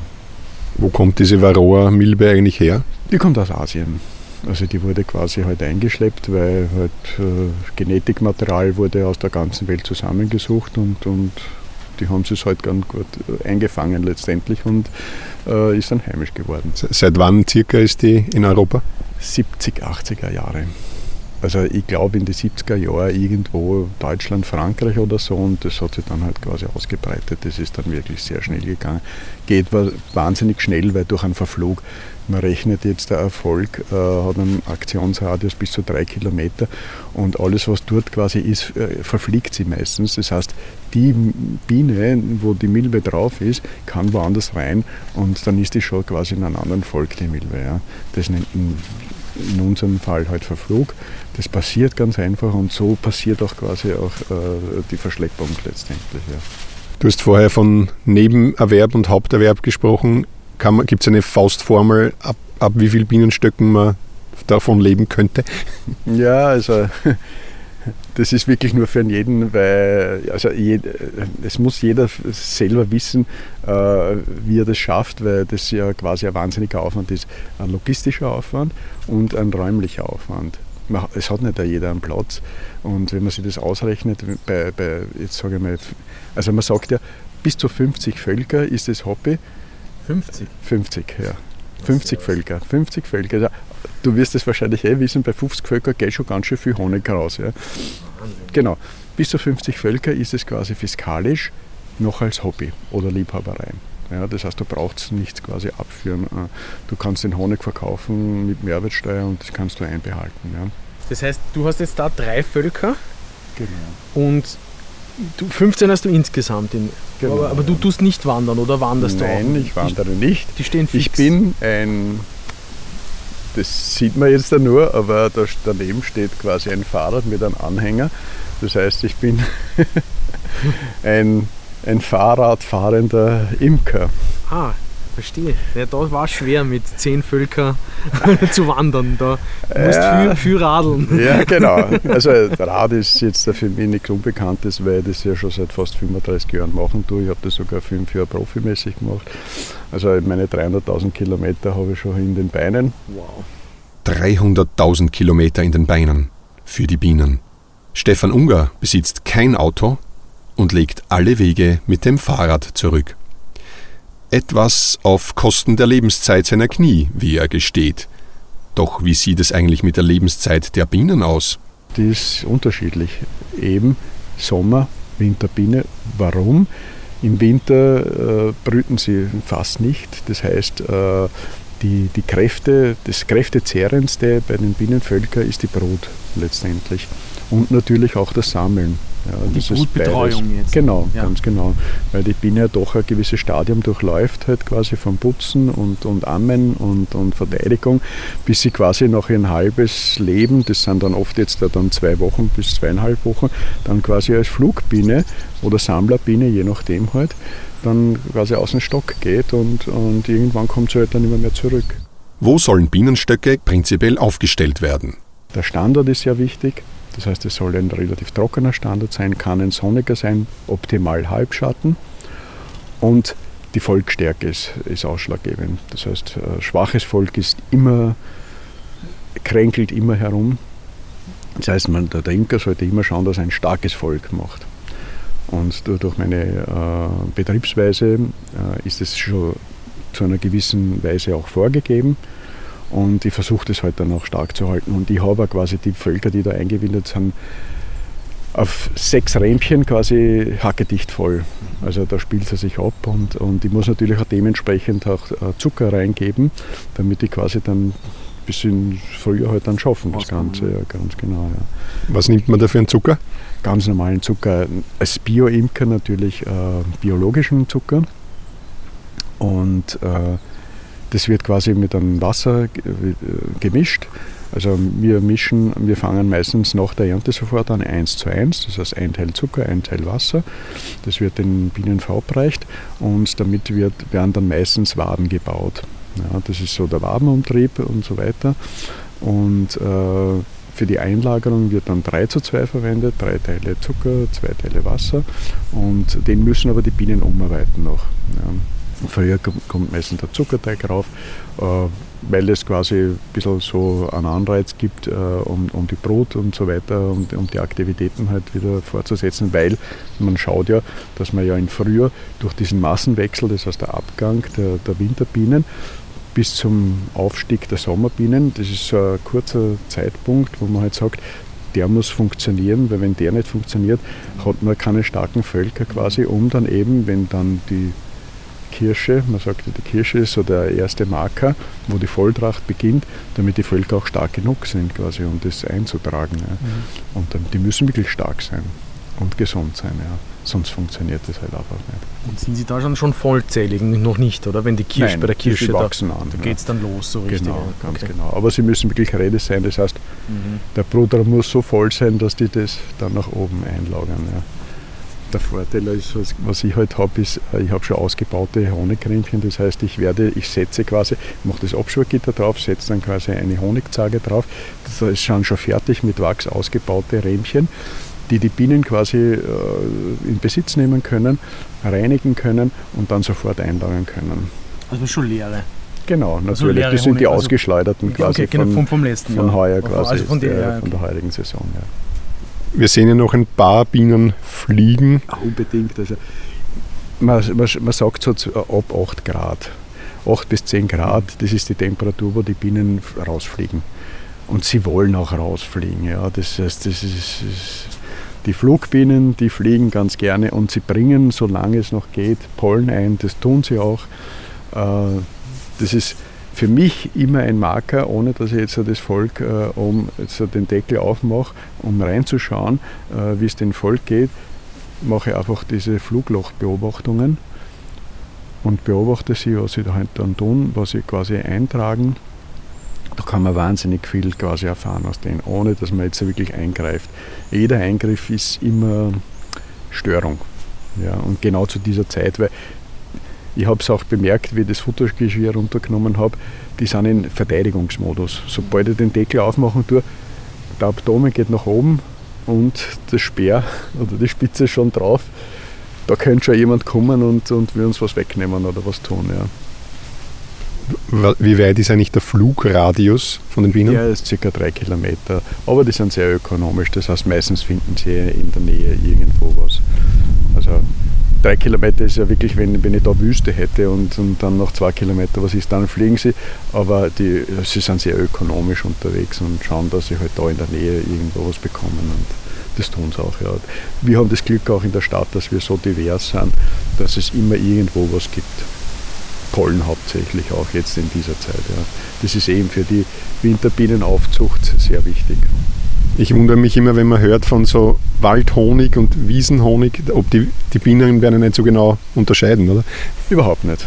Wo kommt diese Varroa-Milbe eigentlich her? Die kommt aus Asien. Also die wurde quasi halt eingeschleppt, weil halt äh, Genetikmaterial wurde aus der ganzen Welt zusammengesucht und, und die haben es halt ganz gut äh, eingefangen letztendlich und äh, ist dann heimisch geworden. Seit wann circa ist die in Europa? 70, 80er Jahre. Also ich glaube in die 70er Jahre irgendwo Deutschland, Frankreich oder so und das hat sich dann halt quasi ausgebreitet. Das ist dann wirklich sehr schnell gegangen. Geht wahnsinnig schnell, weil durch einen Verflug man rechnet jetzt, der Erfolg äh, hat einen Aktionsradius bis zu drei Kilometer und alles, was dort quasi ist, äh, verfliegt sie meistens. Das heißt, die Biene, wo die Milbe drauf ist, kann woanders rein und dann ist die schon quasi in einem anderen Volk, die Milbe. Ja. Das nennt in, in unserem Fall halt Verflug. Das passiert ganz einfach und so passiert auch quasi auch äh, die Verschleppung letztendlich. Ja. Du hast vorher von Nebenerwerb und Haupterwerb gesprochen. Gibt es eine Faustformel, ab, ab wie viel Bienenstöcken man davon leben könnte? Ja, also das ist wirklich nur für jeden, weil also es muss jeder selber wissen, äh, wie er das schafft, weil das ja quasi ein wahnsinniger Aufwand ist. Ein logistischer Aufwand und ein räumlicher Aufwand. Es hat nicht jeder einen Platz. Und wenn man sich das ausrechnet, bei, bei jetzt sage ich mal, also man sagt ja, bis zu 50 Völker ist das Hobby 50? 50, ja. 50 Völker. 50 Völker. Also, du wirst es wahrscheinlich eh wissen, bei 50 Völker geht schon ganz schön viel Honig raus. Ja. Genau. Bis zu 50 Völker ist es quasi fiskalisch noch als Hobby oder Liebhaberei. Ja, das heißt, du brauchst nichts quasi abführen. Äh, du kannst den Honig verkaufen mit Mehrwertsteuer und das kannst du einbehalten. Ja. Das heißt, du hast jetzt da drei Völker. Genau. Und Du, 15 hast du insgesamt. In, genau. aber, aber, du tust nicht wandern oder wanderst Nein, du auch? Nein, ich wandere nicht. Die stehen fix. Ich bin ein, das sieht man jetzt da nur, aber da, daneben steht quasi ein Fahrrad mit einem Anhänger. Das heißt, ich bin *laughs* ein, ein Fahrradfahrender Imker. Ah, Verstehe. Ja, da war es schwer mit zehn Völkern *laughs* zu wandern. Da musst ja, viel, viel radeln. Ja, genau. *laughs* Also Rad ist jetzt für mich nichts Unbekanntes, weil ich das ja schon seit fast 35 Jahren machen tue. Ich habe das sogar fünf Jahre profimäßig gemacht. Also meine 300.000 Kilometer habe ich schon in den Beinen. Wow. 300.000 Kilometer in den Beinen für die Bienen. Stefan Unger besitzt kein Auto und legt alle Wege mit dem Fahrrad zurück etwas auf Kosten der Lebenszeit seiner Knie, wie er gesteht. Doch wie sieht es eigentlich mit der Lebenszeit der Bienen aus? Die ist unterschiedlich. Eben Sommer, Winterbiene. Warum? Im Winter äh, brüten sie fast nicht. Das heißt, äh, die, die Kräfte, das Kräftezehrendste bei den Bienenvölkern ist die Brut letztendlich. Und natürlich auch das Sammeln. Ja, die Brutbetreuung jetzt. Genau, ja. ganz genau. Weil die Biene ja doch ein gewisses Stadium durchläuft, halt quasi vom Putzen und, und Ammen und, und Verteidigung, bis sie quasi noch ein halbes Leben, das sind dann oft jetzt dann zwei Wochen bis zweieinhalb Wochen, dann quasi als Flugbiene oder Sammlerbiene, je nachdem halt, dann quasi aus dem Stock geht und, und irgendwann kommt sie halt dann immer mehr zurück. Wo sollen Bienenstöcke prinzipiell aufgestellt werden? Der Standort ist ja wichtig. Das heißt, es soll ein relativ trockener Standort sein, kann ein sonniger sein, optimal Halbschatten. Und die Volkstärke ist, ist ausschlaggebend. Das heißt, äh, schwaches Volk ist immer, kränkelt immer herum. Das heißt, man, der, der sollte immer schauen, dass er ein starkes Volk macht. Und durch meine äh, Betriebsweise äh, ist es schon zu einer gewissen Weise auch vorgegeben. Und ich versuche das halt dann auch stark zu halten. Und ich habe quasi die Völker, die da eingewindet sind, auf sechs Rämpchen quasi hackedicht voll. Also da spielt es sich ab und, und ich muss natürlich auch dementsprechend auch äh, Zucker reingeben, damit ich quasi dann ein bisschen früher halt dann schaffen, das Ganze. Ja, ganz genau. Ja. Was nimmt man da für einen Zucker? Ganz normalen Zucker. Als Bio-Imker natürlich äh, biologischen Zucker. Und äh, das wird quasi mit einem Wasser äh, gemischt. Also wir mischen, wir fangen meistens nach der Ernte sofort an 1 zu 1, das heißt ein Teil Zucker, ein Teil Wasser. Das wird den Bienen verabreicht und damit wird, werden dann meistens Waben gebaut. Ja, das ist so der Wabenumtrieb und so weiter. Und äh, für die Einlagerung wird dann 3 zu 2 verwendet, drei Teile Zucker, zwei Teile Wasser und den müssen aber die Bienen umarbeiten noch. Ja. Früher kommt meistens der Zuckerteig rauf, äh, weil es quasi ein bisschen so einen Anreiz gibt, äh, um, um die Brut und so weiter, um, um die Aktivitäten halt wieder fortzusetzen, weil man schaut ja, dass man ja im Frühjahr durch diesen Massenwechsel, das heißt der Abgang der, der Winterbienen, bis zum Aufstieg der Sommerbienen, das ist so ein kurzer Zeitpunkt, wo man halt sagt, der muss funktionieren, weil wenn der nicht funktioniert, hat man keine starken Völker quasi, um dann eben, wenn dann die Kirsche, man sagt, die Kirsche ist so der erste Marker, wo die Volltracht beginnt, damit die Völker auch stark genug sind, quasi, um das einzutragen. Ja. Mhm. Und dann, die müssen wirklich stark sein und gesund sein, ja. sonst funktioniert das halt einfach nicht. Und sind Sie da schon, schon vollzählig? Noch nicht, oder? Wenn die Kirsche bei der Kirsche die wachsen da, an, da geht es dann los, so richtig. Genau, ganz okay. genau. Aber sie müssen wirklich Rede sein, das heißt, mhm. der Bruder muss so voll sein, dass die das dann nach oben einlagern. Ja der Vorteil ist, was ich halt habe, ist, äh, ich habe schon ausgebaute Honigrämpchen. Das heißt, ich werde, ich setze quasi, mache das Abschwurgitter drauf, setze dann quasi eine Honigzage drauf. Das ist schon schon fertig mit Wachs ausgebaute Rähmchen, die die Bienen quasi äh, in Besitz nehmen können, reinigen können und dann sofort einlagern können. Also schon leere. Genau, also natürlich. Also das sind die Honig, ausgeschleuderten also, quasi okay, von, vom, vom letzten von Jahr. heuer quasi, also von, der, der, von der heurigen Saison. Ja. Wir sehen ja noch ein paar Bienen fliegen. Unbedingt. Also man, man, man sagt so ab 8 Grad. 8 bis 10 Grad, das ist die Temperatur, wo die Bienen rausfliegen. Und sie wollen auch rausfliegen. Ja. Das heißt, das ist, ist die Flugbienen, die fliegen ganz gerne und sie bringen, solange es noch geht, Pollen ein. Das tun sie auch. Äh, das ist für mich immer ein Marker, ohne dass ich jetzt das Volk äh, um jetzt den Deckel aufmache, um reinzuschauen, äh, wie es dem Volk geht, mache ich einfach diese Fluglochbeobachtungen und beobachte sie, was sie da halt dann tun, was sie quasi eintragen. Da kann man wahnsinnig viel quasi erfahren aus denen, ohne dass man jetzt wirklich eingreift. Jeder Eingriff ist immer Störung. Ja, und genau zu dieser Zeit, weil ich habe es auch bemerkt, wie ich das Futtergeschirr runtergenommen habe, die sind in Verteidigungsmodus. Sobald ich den Deckel aufmachen tue, der Abdomen geht nach oben und der Speer oder die Spitze ist schon drauf. Da könnte schon jemand kommen und, und will uns was wegnehmen oder was tun. Ja. Wie weit ist eigentlich der Flugradius von den Bienen? Der ist ca. drei Kilometer, aber die sind sehr ökonomisch. Das heißt, meistens finden sie in der Nähe irgendwo was. Also drei Kilometer ist ja wirklich, wenn, wenn ich da Wüste hätte und, und dann noch zwei Kilometer, was ist, dann fliegen sie. Aber die, sie sind sehr ökonomisch unterwegs und schauen, dass sie halt da in der Nähe irgendwo was bekommen. Und das tun sie auch. Ja. Wir haben das Glück auch in der Stadt, dass wir so divers sind, dass es immer irgendwo was gibt. Pollen hauptsächlich auch jetzt in dieser Zeit. Ja. Das ist eben für die Winterbienenaufzucht sehr wichtig. Ich wundere mich immer, wenn man hört von so Waldhonig und Wiesenhonig, ob die, die Bienen werden nicht so genau unterscheiden, oder? Überhaupt nicht.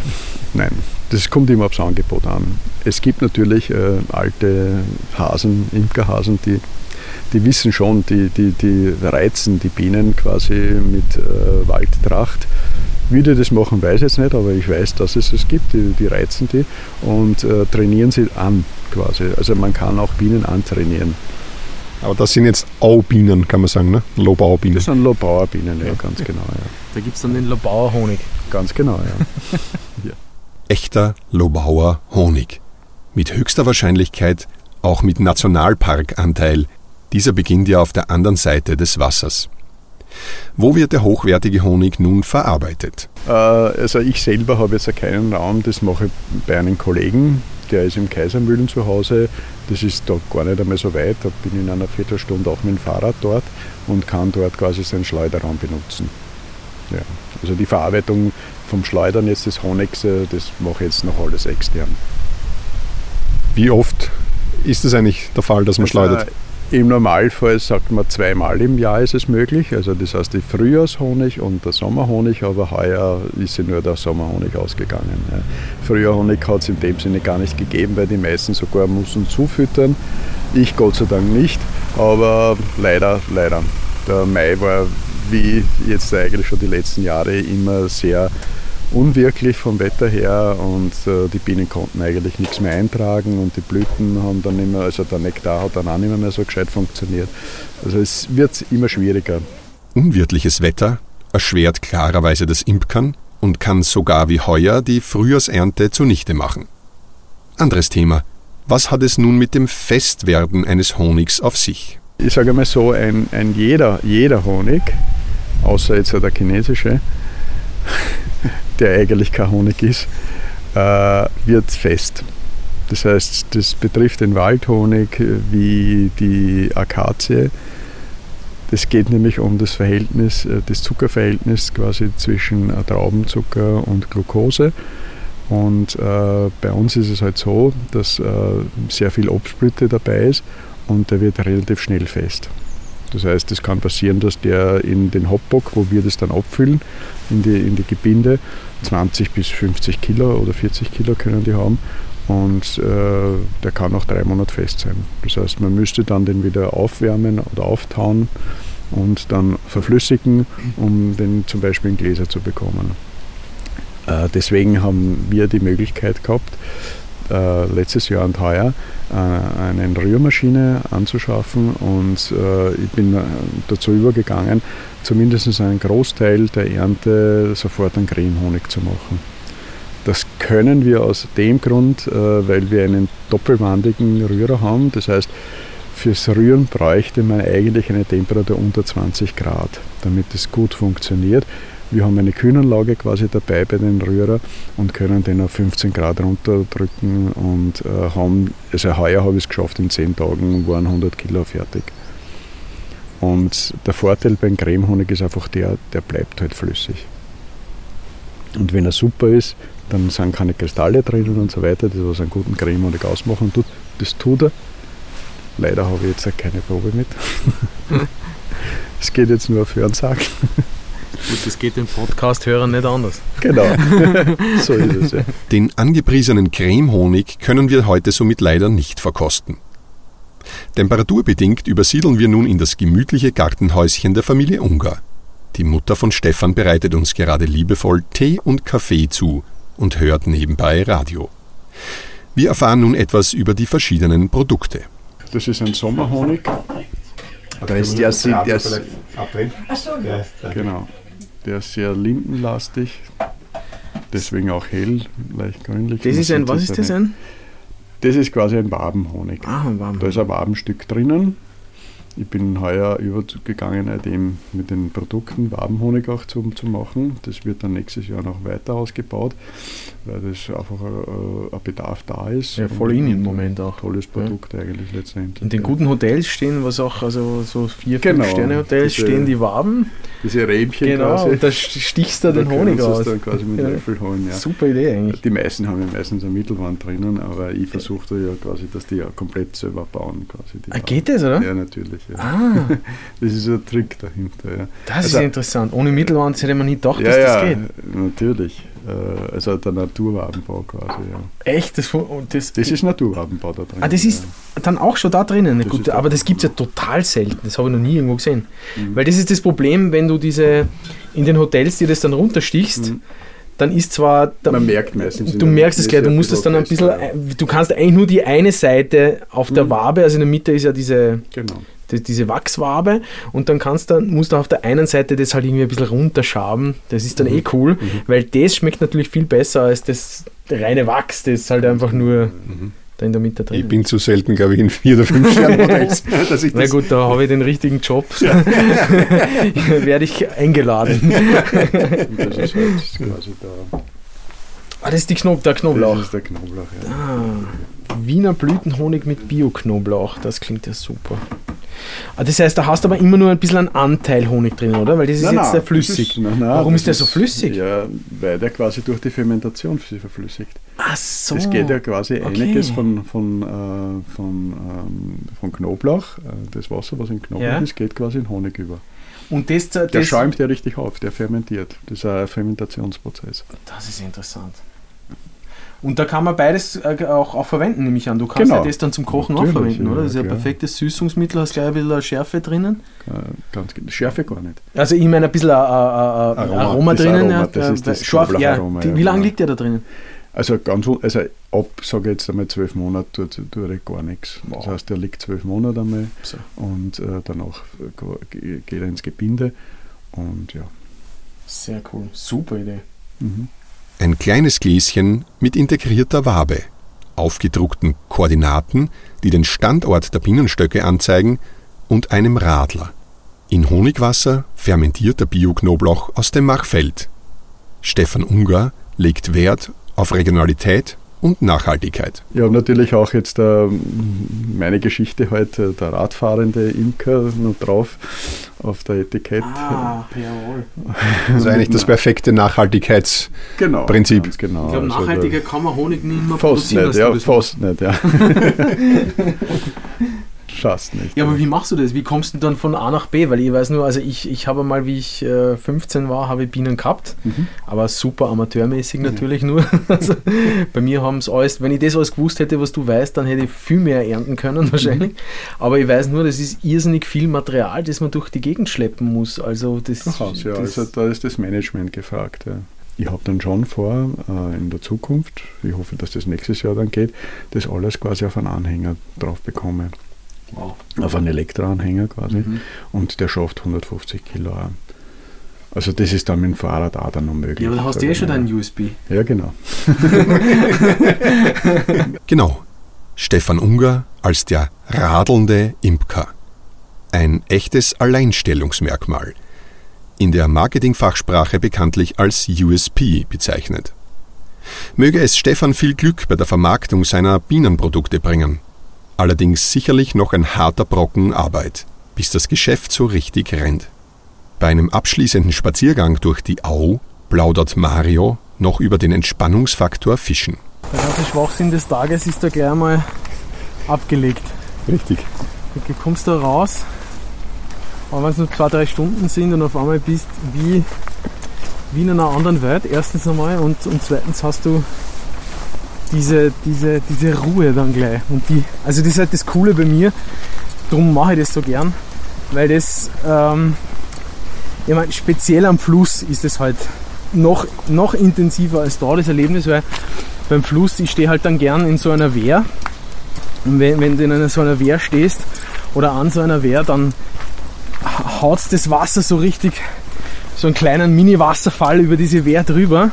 Nein, das kommt immer aufs Angebot an. Es gibt natürlich äh, alte Hasen, Imkerhasen, die, die wissen schon, die, die, die reizen die Bienen quasi mit äh, Waldtracht. Wie die das machen, weiß ich jetzt nicht, aber ich weiß, dass es es gibt. Die, die reizen die und äh, trainieren sie an quasi. Also man kann auch Bienen antrainieren. Aber das sind jetzt Aubienen, kann man sagen, ne? Lobauerbienen. Das sind Lobauerbienen, ja, ganz genau. Ja. Da gibt es dann den Lobauer Honig. Ganz genau, ja. *laughs* Echter Lobauer Honig. Mit höchster Wahrscheinlichkeit auch mit Nationalparkanteil. Dieser beginnt ja auf der anderen Seite des Wassers. Wo wird der hochwertige Honig nun verarbeitet? Äh, also ich selber habe jetzt keinen Raum, das mache ich bei einem Kollegen, der ist im Kaisermühlen zu Hause. Das ist da gar nicht einmal so weit, da bin ich in einer Viertelstunde auch mit dem Fahrrad dort und kann dort quasi seinen Schleuderraum benutzen. Ja. Also die Verarbeitung vom Schleudern jetzt des Honigs, äh, das mache ich jetzt noch alles extern. Wie oft ist es eigentlich der Fall, dass man Also, schleudert? Im Normalfall sagt man zweimal im Jahr ist es möglich. Also das heißt die Frühjahrshonig und der Sommerhonig, aber heuer ist ja nur der Sommerhonig ausgegangen. Ja. Frühjahrhonig hat es in dem Sinne gar nicht gegeben, weil die meisten sogar mussten zufüttern. Ich Gott sei Dank nicht, aber leider, leider. Der Mai war wie jetzt eigentlich schon die letzten Jahre immer sehr unwirklich vom Wetter her und äh, die Bienen konnten eigentlich nichts mehr eintragen und die Blüten haben dann immer, also der Nektar hat dann auch nicht mehr so gescheit funktioniert. Also es wird immer schwieriger. Unwirtliches Wetter erschwert klarerweise das Imkern und kann sogar wie heuer die Frühjahrsernte zunichte machen. Anderes Thema. Was hat es nun mit dem Festwerden eines Honigs auf sich? Ich sage mal so, ein, ein jeder, jeder Honig, außer jetzt der chinesische, *laughs* der eigentlich kein Honig ist, äh, wird fest. Das heißt, das betrifft den Waldhonig wie die Akazie. Das geht nämlich um das Verhältnis, äh, das Zuckerverhältnis quasi zwischen äh, Traubenzucker und Glucose. Und äh, bei uns ist es halt so, dass äh, sehr viel Obstblüte dabei ist und der wird relativ schnell fest. Das heißt, es kann passieren, dass der in den Hopbock, wo wir das dann abfüllen, in die, in die Gebinde, 20 bis 50 Kilo oder 40 Kilo können die haben und äh, der kann nach drei Monaten fest sein. Das heißt, man müsste dann den wieder aufwärmen oder auftauen und dann verflüssigen, um den zum Beispiel in Gläser zu bekommen. Äh, deswegen haben wir die Möglichkeit gehabt, äh, letztes Jahr und heuer äh, eine Rührmaschine anzuschaffen und äh, ich bin äh, dazu übergegangen, zumindest einen Großteil der Ernte sofort an Cremhonig zu machen. Das können wir aus dem Grund, äh, weil wir einen doppelwandigen Rührer haben. Das heißt, fürs Rühren bräuchte man eigentlich eine Temperatur unter 20 Grad, damit es gut funktioniert. Wir haben eine Kühlanlage quasi dabei bei den Rührer und können den auf 15 Grad runterdrücken und äh, haben, also heuer habe ich es geschafft, in 10 Tagen waren 100 Kilo fertig. Und der Vorteil beim Cremehonig ist einfach der, der bleibt halt flüssig. Und wenn er super ist, dann sind keine Kristalle drinnen und so weiter, das was einen guten Cremehonig ausmachen tut. Das tut er. Leider habe ich jetzt keine Probe mit. *laughs* Es geht jetzt nur auf Hörensagen. Gut, das geht den Podcast-Hörern nicht anders. Genau, *laughs* so ist es. Ja. Den angepriesenen Cremehonig können wir heute somit leider nicht verkosten. Temperaturbedingt übersiedeln wir nun in das gemütliche Gartenhäuschen der Familie Ungar. Die Mutter von Stefan bereitet uns gerade liebevoll Tee und Kaffee zu und hört nebenbei Radio. Wir erfahren nun etwas über die verschiedenen Produkte. Das ist ein Sommerhonig. Da ist der, der, der ist, genau, der ist sehr lindenlastig, deswegen auch hell, leicht grünlich. Das ist ein, was ist das ein? Das ist quasi ein Wabenhonig. Ah, ein Waben. Da ist ein Wabenstück drinnen. Ich bin heuer übergegangen, äh, dem mit den Produkten Wabenhonig auch zu, zu machen. Das wird dann nächstes Jahr noch weiter ausgebaut, weil das einfach ein, ein Bedarf da ist. Ja, voll in im Moment auch. Tolles Produkt eigentlich letztendlich. In den ja. guten Hotels stehen, was auch, also so vier, Genau, fünf Sterne Hotels diese- stehen die Waben. Diese Rähmchen Genau, quasi. und da stichst du Da den Honig aus. dann quasi mit Ja. Löffel holen. Ja. Super Idee eigentlich. Die meisten haben ja meistens eine Mittelwand drinnen, aber ich versuche ja quasi, dass die ja komplett selber bauen. Quasi, Ah, geht das, oder? Ja, natürlich. Ja. Ah, *laughs* Das ist ein Trick dahinter. Ja. das ist Also- interessant. Ohne Mittelwand hätte man nie gedacht, ja, dass das ja, geht. natürlich. Äh, Also der Naturwabenbau quasi, ja. Echt? Das, das, Das ist Naturwabenbau da drin. ah, das ist dann auch schon da drinnen. Das Gut, ist aber das gibt es ja total selten. Das habe ich noch nie irgendwo gesehen. Mhm. Weil das ist das Problem, wenn du diese in den Hotels dir das dann runterstichst, Mhm. dann ist zwar. Da, Man merkt meistens Du merkst es gleich, ist du musst das dann ein bisschen. Du kannst eigentlich nur die eine Seite auf der Mhm. Wabe, also in der Mitte ist ja diese, Genau. Das, diese Wachswabe und dann kannst du, musst du auf der einen Seite das halt irgendwie ein bisschen runterschaben. Das ist dann eh cool, weil das schmeckt natürlich viel besser als das reine Wachs, das halt einfach nur da in der Mitte drin Ich bin zu selten, glaube ich, in vier oder fünf Sternhotels, *laughs* Na das gut, da habe ich den richtigen Job. *laughs* Werde ich eingeladen. *laughs* Das ist halt quasi der, Ah, das ist die Knob der das Knoblauch. ist der Knoblauch. Ja. Ah, Wiener Blütenhonig mit Bio-Knoblauch, das klingt ja super. Ah, das heißt, da hast du aber immer nur ein bisschen einen Anteil Honig drin, oder? Weil das ist Nein, jetzt sehr flüssig. ist- nein, nein, Warum ist der so flüssig? Ja, weil der quasi durch die Fermentation sich verflüssigt. Ach so. Es geht ja quasi okay. einiges von, von, äh, von, ähm, von Knoblauch, äh, das Wasser, was in Knoblauch Ja. ist, geht quasi in Honig über. Und das, das, Der schäumt ja richtig auf, der fermentiert. Das ist ein Fermentationsprozess. das ist interessant. Und da kann man beides äh, auch, auch verwenden, nehme ich an. Du kannst Genau. ja das dann zum Kochen auch Natürlich, verwenden, ja, oder? Das ist ja ein perfektes Süßungsmittel, hast gleich ein bisschen Schärfe drinnen. Äh, ganz, ge- Schärfe gar nicht. Also ich meine ein bisschen äh, Aroma, Aroma, drinnen. Aroma, das ist das scharf, die, ja, Wie lange genau. liegt der da drinnen? Also ganz also ab, sage ich jetzt einmal zwölf Monate, tut, tut er gar nichts. Wow. Das heißt, der liegt zwölf Monate einmal So. und äh, danach ge- geht er ins Gebinde und ja. Sehr cool. Super Idee. Mhm. Ein kleines Gläschen mit integrierter Wabe, aufgedruckten Koordinaten, die den Standort der Bienenstöcke anzeigen, und einem Radler. In Honigwasser fermentierter Bio-Knoblauch aus dem Machfeld. Stefan Unger legt Wert auf Regionalität und Nachhaltigkeit. Ja, und natürlich auch jetzt äh, meine Geschichte heute, der radfahrende Imker noch drauf auf der Etikett. Ah, jawohl. *laughs* Also eigentlich das perfekte Nachhaltigkeits... Genau. Genau. Ich glaube, Also nachhaltiger kann man Honig nicht mehr Fast produzieren. nicht, ja, fast nicht, ja. *laughs* *laughs* Fast nicht. Ja, aber wie machst du das? Wie kommst du dann von A nach B? Weil ich weiß nur, also ich, ich habe mal, wie ich äh, 15 war, habe ich Bienen gehabt, Mhm. aber super amateurmäßig natürlich nur. *laughs* Also, bei mir haben es alles, wenn ich das alles gewusst hätte, was du weißt, dann hätte ich viel mehr ernten können *laughs* wahrscheinlich. Mhm. Aber ich weiß nur, das ist irrsinnig viel Material, das man durch die Gegend schleppen muss. Also das, Durchaus, ja. das Also da ist das Management gefragt. Ja. Ich habe dann schon vor, äh, in der Zukunft, ich hoffe, dass das nächstes Jahr dann geht, das alles quasi auf einen Anhänger drauf bekomme. Wow. Auf einen Elektroanhänger quasi. Mhm. Und der schafft 150 Kilo. Also das ist dann mit dem Fahrrad auch dann noch möglich. Ja, aber da hast du eh schon deinen USB. Ja, genau. *laughs* Genau, Stefan Unger als der radelnde Imker. Ein echtes Alleinstellungsmerkmal. In der Marketingfachsprache bekanntlich als USP bezeichnet. Möge es Stefan viel Glück bei der Vermarktung seiner Bienenprodukte bringen. Allerdings sicherlich noch ein harter Brocken Arbeit, bis das Geschäft so richtig rennt. Bei einem abschließenden Spaziergang durch die Au plaudert Mario noch über den Entspannungsfaktor Fischen. Der ganze Schwachsinn des Tages ist da gleich einmal abgelegt. Richtig. Du kommst da raus, aber wenn es nur zwei, drei Stunden sind und auf einmal bist wie, wie in einer anderen Welt, erstens einmal und, und zweitens hast du diese, diese, diese Ruhe dann gleich. Und die, also das ist halt das Coole bei mir, darum mache ich das so gern, weil das, ähm, ich meine, speziell am Fluss ist es halt noch, noch intensiver als da, das Erlebnis, weil beim Fluss, ich stehe halt dann gern in so einer Wehr und wenn, wenn du in einer, so einer Wehr stehst oder an so einer Wehr, dann haut das Wasser so richtig, so einen kleinen Mini-Wasserfall über diese Wehr drüber.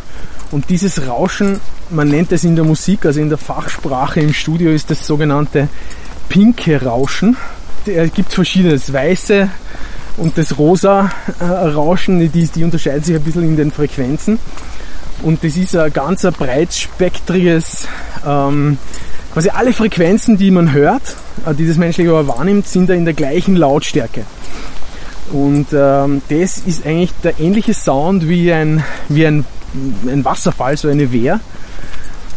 Und dieses Rauschen, man nennt es in der Musik, also in der Fachsprache im Studio ist das sogenannte pinke Rauschen. Es gibt verschiedene, das weiße und das rosa äh, Rauschen, die, die unterscheiden sich ein bisschen in den Frequenzen. Und das ist ein ganz breitspektriges, ähm, quasi alle Frequenzen, die man hört, äh, die das menschliche Ohr wahrnimmt, sind da in der gleichen Lautstärke. Und ähm, das ist eigentlich der ähnliche Sound wie ein, wie ein, ein Wasserfall, so eine Wehr.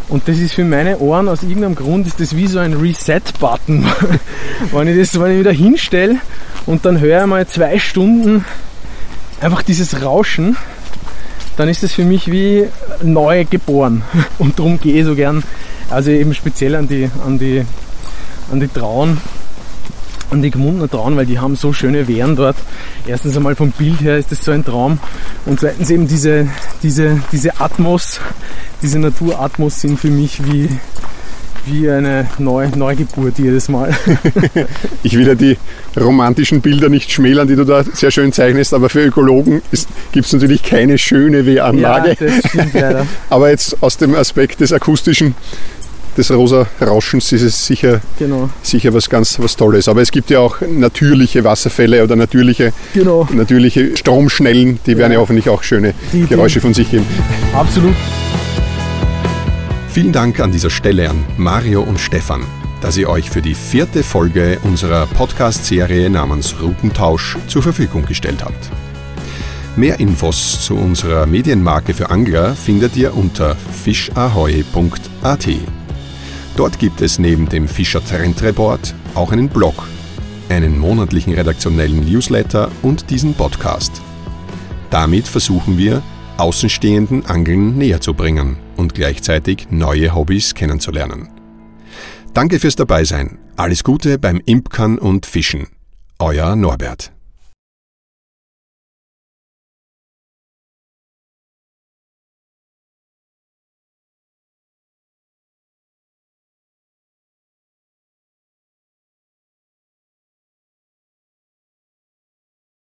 Und das ist für meine Ohren aus irgendeinem Grund ist das wie so ein Reset-Button. *laughs* wenn ich das, wenn ich wieder hinstelle und dann höre ich mal zwei Stunden einfach dieses Rauschen, dann ist das für mich wie neu geboren. *laughs* Und darum gehe ich so gern, also eben speziell an die, an die, an die Trauen, an die Gmundner Trauen, weil die haben so schöne Wehren dort. Erstens einmal vom Bild her ist das so ein Traum und zweitens eben diese, diese, diese Atmos, diese Naturatmos sind für mich wie, wie eine Neu Neugeburt jedes Mal. *laughs* ich will ja die romantischen Bilder nicht schmälern, die du da sehr schön zeichnest, aber für Ökologen gibt es natürlich keine schöne Wehranlage. Ja, das stimmt leider. *laughs* aber jetzt aus dem Aspekt des akustischen des rosa Rauschens ist es sicher, genau. sicher was ganz was Tolles. Aber es gibt ja auch natürliche Wasserfälle oder natürliche, genau. natürliche Stromschnellen, die ja. werden ja hoffentlich auch schöne die, Geräusche von sich geben. Absolut. Vielen Dank an dieser Stelle an Mario und Stefan, dass ihr euch für die vierte Folge unserer Podcast-Serie namens Routentausch zur Verfügung gestellt habt. Mehr Infos zu unserer Medienmarke für Angler findet ihr unter fischahoy.at. Dort gibt es neben dem Fischer Trend Report auch einen Blog, einen monatlichen redaktionellen Newsletter und diesen Podcast. Damit versuchen wir, außenstehenden Angeln näher zu bringen und gleichzeitig neue Hobbys kennenzulernen. Danke fürs Dabeisein. Alles Gute beim Impkern und Fischen. Euer Norbert.